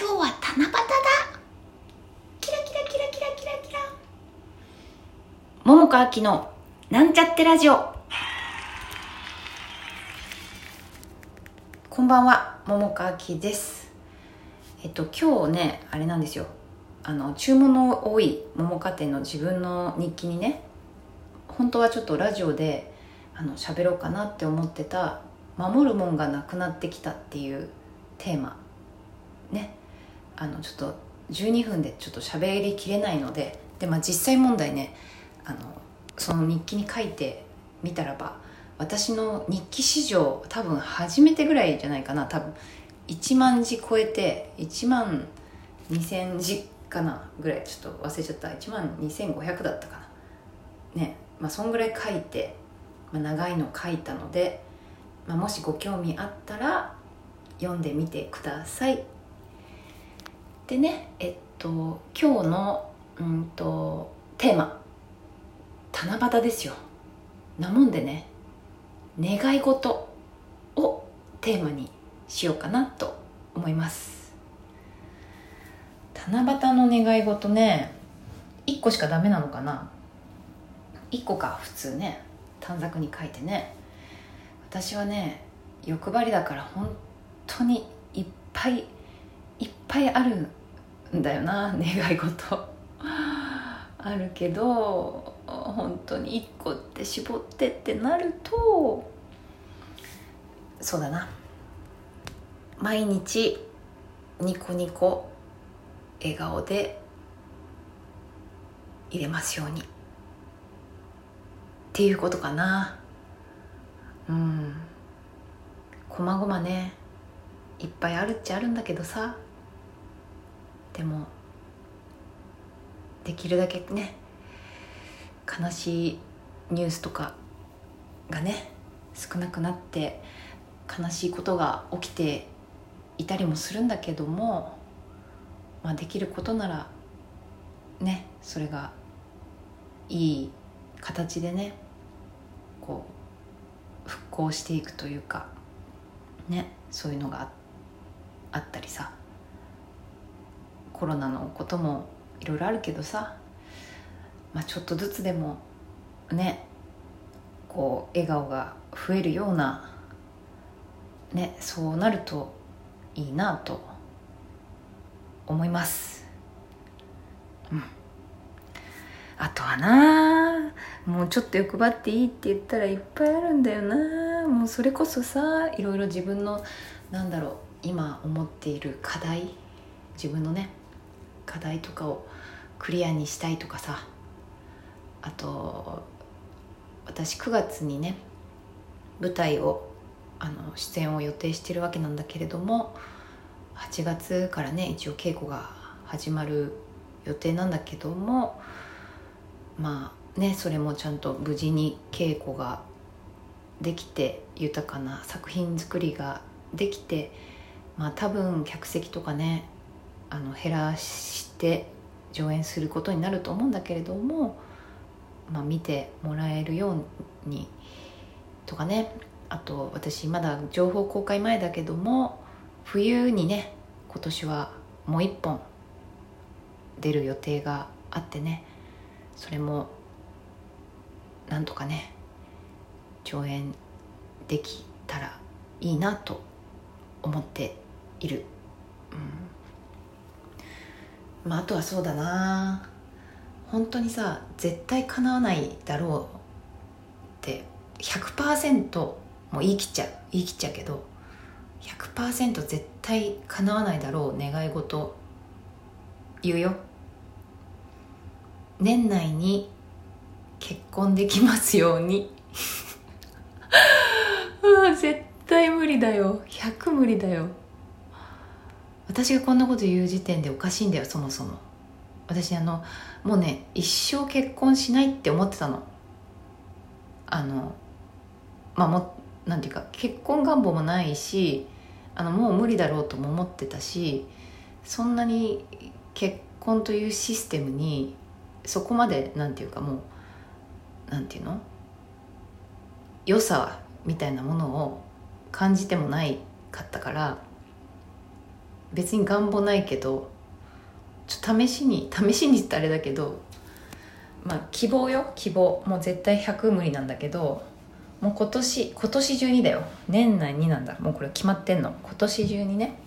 今日は七夕だ。キラキラキラキラキラキラ。桃佳明のなんちゃってラジオ。こんばんは桃佳明です。えっと今日ねあれなんですよ。あの注文の多い桃佳店の自分の日記にね本当はちょっとラジオであの喋ろうかなって思ってた守るもんがなくなってきたっていうテーマ。ね。あのちょっと12分でちょっと喋りきれないのでで、まあ、実際問題ねあのその日記に書いてみたらば私の日記史上多分初めてぐらいじゃないかな。多分1万字超えて1万2000字かなぐらいちょっと忘れちゃった。1万2500だったかな。ねまあそんぐらい書いて、まあ、長いの書いたので、まあ、もしご興味あったら読んでみてください。でねえっと今日のうんとテーマ。七夕ですよ。なもんでね願い事をテーマにしようかなと思います。七夕の願い事ね1個しかダメなのかな。1個か普通ね短冊に書いてね。私はね欲張りだから本当にいっぱいいっぱいあるんだよな 願い事。あるけど本当に1個って絞ってってなるとそうだな。毎日ニコニコ笑顔で入れますように。っていうことかな。うん。こまごまね。いっぱいあるっちゃあるんだけどさ。でもできるだけね悲しいニュースとかがね少なくなって悲しいことが起きていたりもするんだけども、まあ、できることならねそれがいい形でねこう復興していくというかねそういうのがあったりさ。コロナのこともいろいろあるけどさ、まあ、ちょっとずつでもねこう笑顔が増えるようなねそうなるといいなと思います。うん。あとはなもうちょっと欲張っていいって言ったらいっぱいあるんだよな。もうそれこそさいろいろ自分のなんだろう今思っている課題自分のね課題とかをクリアにしたいとかさ。あと私9月にね舞台をあの出演を予定してるわけなんだけれども8月からね一応稽古が始まる予定なんだけどもまあねそれもちゃんと無事に稽古ができて豊かな作品作りができてまあ多分客席とかねあの減らして上演することになると思うんだけれども、まあ、見てもらえるようにとかね。あと私まだ情報公開前だけども冬にね今年はもう一本出る予定があってね。それもなんとかね上演できたらいいなと思っている。うん。まあ、あとはそうだな。本当にさ絶対叶わないだろうって100%もう言い切っちゃう言い切っちゃうけど100%絶対叶わないだろう願い事言うよ。年内に結婚できますように。絶対無理だよ。100無理だよ。私がこんなこと言う時点でおかしいんだよそもそも。私あのもうね一生結婚しないって思ってたの。あのまあもなんていうか結婚願望もないしあのもう無理だろうとも思ってたしそんなに結婚というシステムにそこまでなんていうかもうなんていうの？良さみたいなものを感じてもないかったから別に願望ないけどちょ試しに試しにってあれだけどまあ希望よ希望。もう絶対100無理なんだけどもう今年今年中にだよ。年内になんだ。もうこれ決まってんの。今年中にね。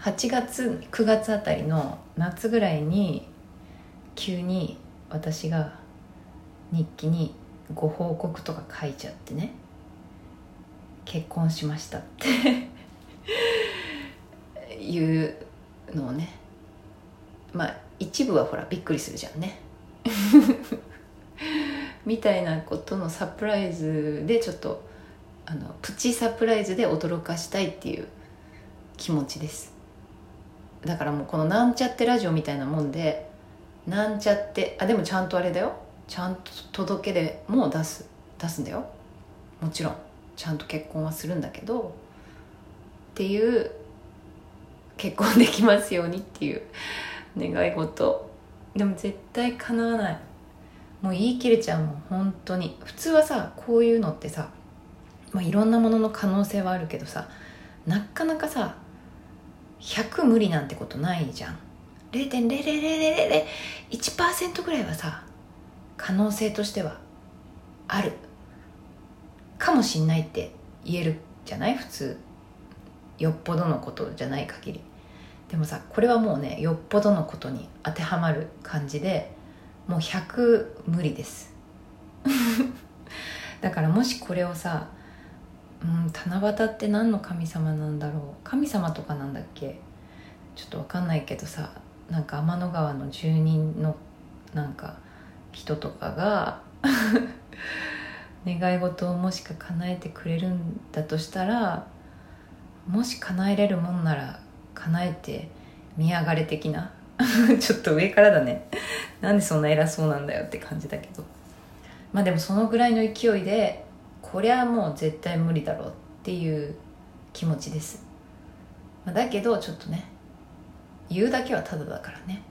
8月9月あたりの夏ぐらいに急に私が日記にご報告とか書いちゃってね。結婚しましたって。いうのをねまあ一部はほらびっくりするじゃんね。みたいなことのサプライズでちょっとあのプチサプライズで驚かしたいっていう気持ちです。だからもうこのなんちゃってラジオみたいなもんでなんちゃってあでもちゃんとあれだよ。ちゃんと届けでも出す出すんだよ。もちろん。ちゃんと結婚はするんだけどっていう結婚できますようにっていう願い事。でも絶対叶わない。もう言い切れちゃうもん本当に。普通はさこういうのってさ、まあ、いろんなものの可能性はあるけどさなかなかさ100無理なんてことないじゃん。0.00001%ぐらいはさ可能性としてはある。かもしんないって言えるじゃない？普通。よっぽどのことじゃない限り。でもさこれはもうねよっぽどのことに当てはまる感じでもう100無理です。だからもしこれをさうん七夕って何の神様なんだろう？神様とかなんだっけ？ちょっと分かんないけどさなんか天の川の住人のなんか人とかが 願い事をもしか叶えてくれるんだとしたらもし叶えれるもんなら叶えて見上がれ的な？ちょっと上からだね。なんでそんな偉そうなんだよって感じだけど。まあでもそのぐらいの勢いでこりゃもう絶対無理だろうっていう気持ちです、まあ、だけどちょっとね言うだけはただだからね。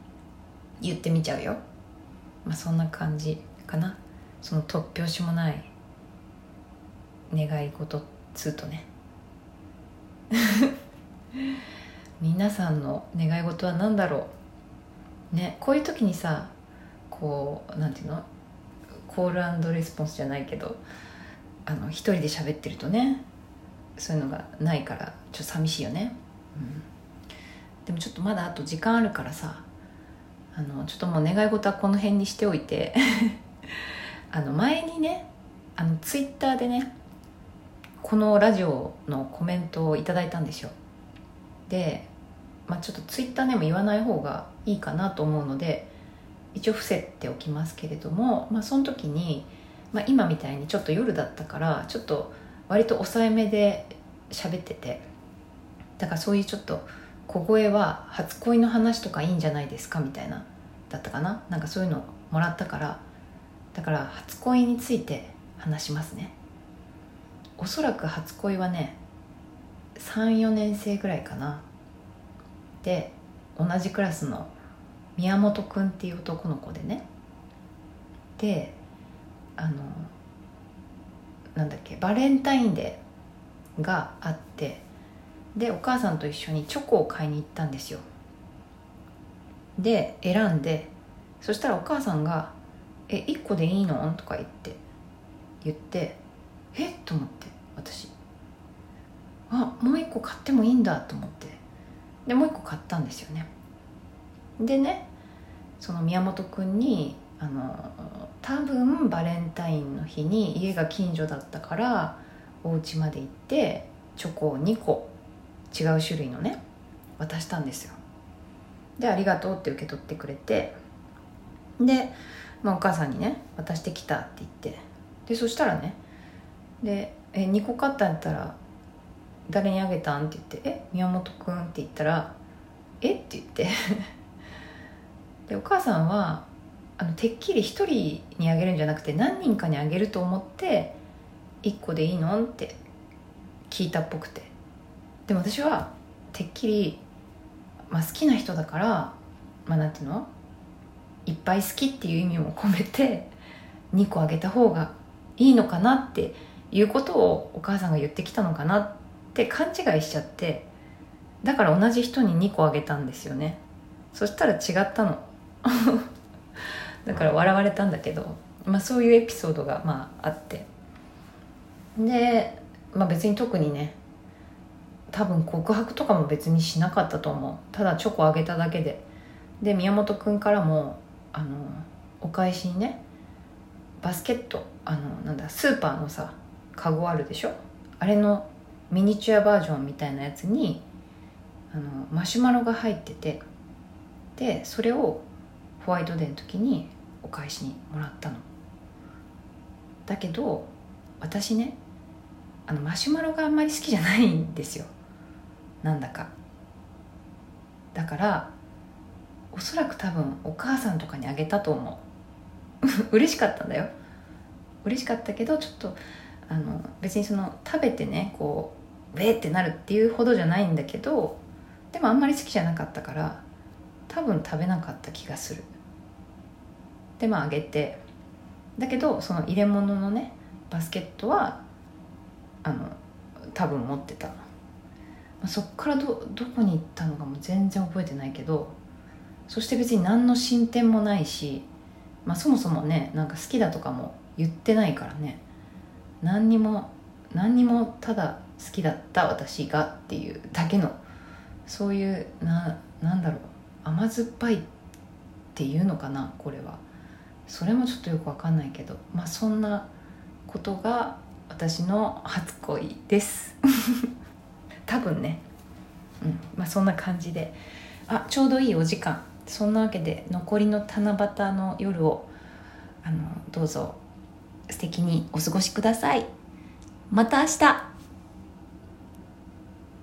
言ってみちゃうよ。まあそんな感じかな。その突拍子もない願い事っつうとね。皆さんの願い事は何だろう？ねこういう時にさこうなんていうの？コールレスポンスじゃないけどあの一人で喋ってるとねそういうのがないからちょっと寂しいよね、うん、でもちょっとまだあと時間あるからさあのちょっともう願い事はこの辺にしておいて あの前にねあのツイッターでねこのラジオのコメントをいただいたんですよ。で、まあ、ちょっとツイッターでも言わない方がいいかなと思うので一応伏せておきますけれども、まあ、その時に、まあ、今みたいにちょっと夜だったからちょっと割と抑えめで喋っててだからそういうちょっと小声は初恋の話とかいいんじゃないですかみたいなだったかな？なんかそういうのもらったからだから初恋について話しますね。おそらく初恋はね34年生ぐらいかな。で同じクラスの宮本くんっていう男の子でねであのなんだっけバレンタインデーがあってでお母さんと一緒にチョコを買いに行ったんですよで選んでそしたらお母さんが「え1個でいいの?」とか言って言って「え？っ?」と思って私あもう1個買ってもいいんだと思ってでもう1個買ったんですよね。でねその宮本君にあの多分バレンタインの日に家が近所だったからお家まで行ってチョコを2個違う種類のね渡したんですよ。でありがとうって受け取ってくれてで、まあ、お母さんにね渡してきたって言って。でそしたらねで「え2個買ったんやったら誰にあげたん?」って言って「え宮本くん」って言ったら「え？っ?」て言って でお母さんはあのてっきり1人にあげるんじゃなくて何人かにあげると思って「1個でいいの?」って聞いたっぽくてでも私はてっきり、まあ、好きな人だからまあなんていうの？いっぱい好きっていう意味も込めて2個あげた方がいいのかなっていうことをお母さんが言ってきたのかなって勘違いしちゃってだから同じ人に2個あげたんですよね。そしたら違ったの。だから笑われたんだけど、まあ、そういうエピソードがまああって。で、まあ、別に特にね多分告白とかも別にしなかったと思う。ただチョコあげただけで。で宮本君からもあのお返しにねバスケットあのなんだスーパーのさカゴあるでしょ？あれのミニチュアバージョンみたいなやつにあのマシュマロが入っててでそれをホワイトデーの時にお返しにもらったの。だけど私ねあのマシュマロがあんまり好きじゃないんですよ。なんだか。だからおそらく多分お母さんとかにあげたと思う。嬉しかったんだよ。嬉しかったけどちょっとあの別にその食べてねこうウェーってなるっていうほどじゃないんだけどでもあんまり好きじゃなかったから多分食べなかった気がする。でまああげて。だけどその入れ物のねバスケットはあの多分持ってた。まあそっからどどこに行ったのかも全然覚えてないけどそして別に何の進展もないし、まあ、そもそもねなんか好きだとかも言ってないからね。何にも何にもただ好きだった私がっていうだけのそういうななんだろう。甘酸っぱいっていうのかなこれは。それもちょっとよくわかんないけど。まあそんなことが私の初恋です。多分ね。うん。まあそんな感じで。あちょうどいいお時間。そんなわけで残りの七夕の夜をあのどうぞ素敵にお過ごしください。また明日。